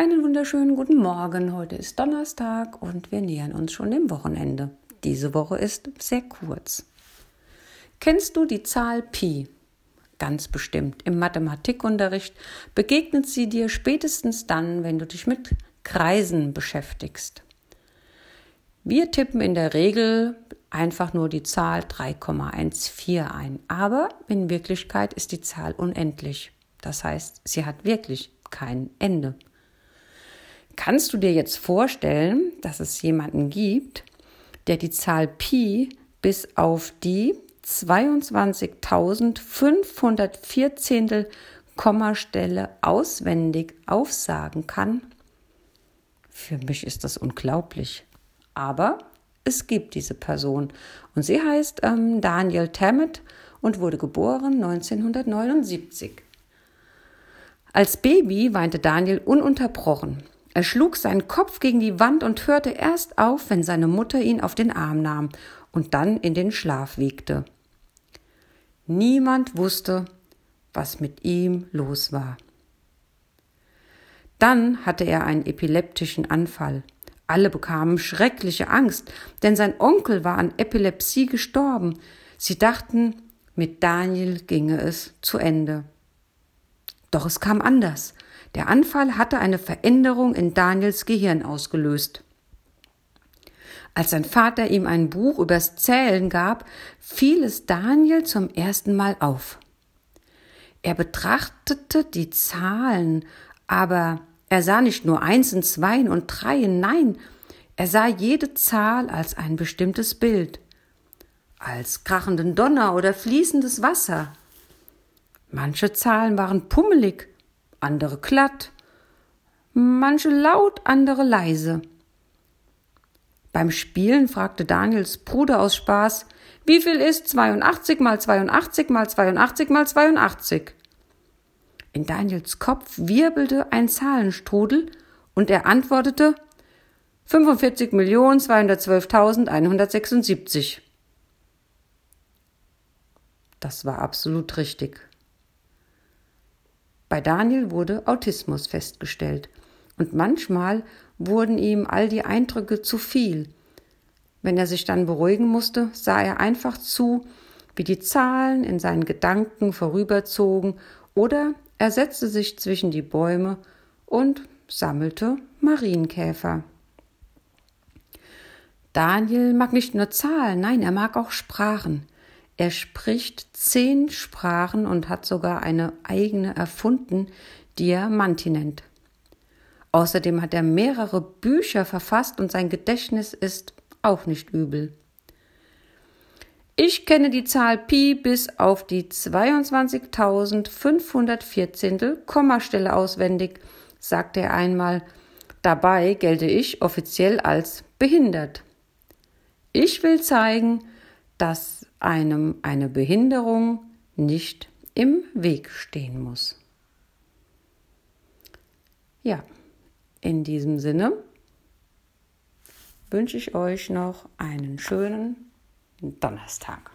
Einen wunderschönen guten Morgen. Heute ist Donnerstag und wir nähern uns schon dem Wochenende. Diese Woche ist sehr kurz. Kennst du die Zahl Pi? Ganz bestimmt. Im Mathematikunterricht begegnet sie dir spätestens dann, wenn du dich mit Kreisen beschäftigst. Wir tippen in der Regel einfach nur die Zahl 3,14 ein, aber in Wirklichkeit ist die Zahl unendlich. Das heißt, sie hat wirklich kein Ende. Kannst du dir jetzt vorstellen, dass es jemanden gibt, der die Zahl Pi bis auf die 22.514 Kommastelle auswendig aufsagen kann? Für mich ist das unglaublich. Aber es gibt diese Person und sie heißt ähm, Daniel Tammet und wurde geboren 1979. Als Baby weinte Daniel ununterbrochen. Er schlug seinen Kopf gegen die Wand und hörte erst auf, wenn seine Mutter ihn auf den Arm nahm und dann in den Schlaf wiegte. Niemand wusste, was mit ihm los war. Dann hatte er einen epileptischen Anfall. Alle bekamen schreckliche Angst, denn sein Onkel war an Epilepsie gestorben. Sie dachten, mit Daniel ginge es zu Ende. Doch es kam anders. Der Anfall hatte eine Veränderung in Daniels Gehirn ausgelöst. Als sein Vater ihm ein Buch übers Zählen gab, fiel es Daniel zum ersten Mal auf. Er betrachtete die Zahlen, aber er sah nicht nur Einsen, Zweien und Dreien, nein, er sah jede Zahl als ein bestimmtes Bild, als krachenden Donner oder fließendes Wasser. Manche Zahlen waren pummelig, andere glatt, manche laut, andere leise. Beim Spielen fragte Daniels Bruder aus Spaß, wie viel ist 82 mal 82 mal 82 mal 82? In Daniels Kopf wirbelte ein Zahlenstrudel und er antwortete 45.212.176. Das war absolut richtig. Bei Daniel wurde Autismus festgestellt und manchmal wurden ihm all die Eindrücke zu viel. Wenn er sich dann beruhigen musste, sah er einfach zu, wie die Zahlen in seinen Gedanken vorüberzogen oder er setzte sich zwischen die Bäume und sammelte Marienkäfer. Daniel mag nicht nur Zahlen, nein, er mag auch Sprachen. Er spricht zehn Sprachen und hat sogar eine eigene erfunden, die er Manti nennt. Außerdem hat er mehrere Bücher verfasst und sein Gedächtnis ist auch nicht übel. Ich kenne die Zahl Pi bis auf die 22.514. Kommastelle auswendig, sagte er einmal. Dabei gelte ich offiziell als behindert. Ich will zeigen, dass einem eine Behinderung nicht im Weg stehen muss. Ja, in diesem Sinne wünsche ich euch noch einen schönen Donnerstag.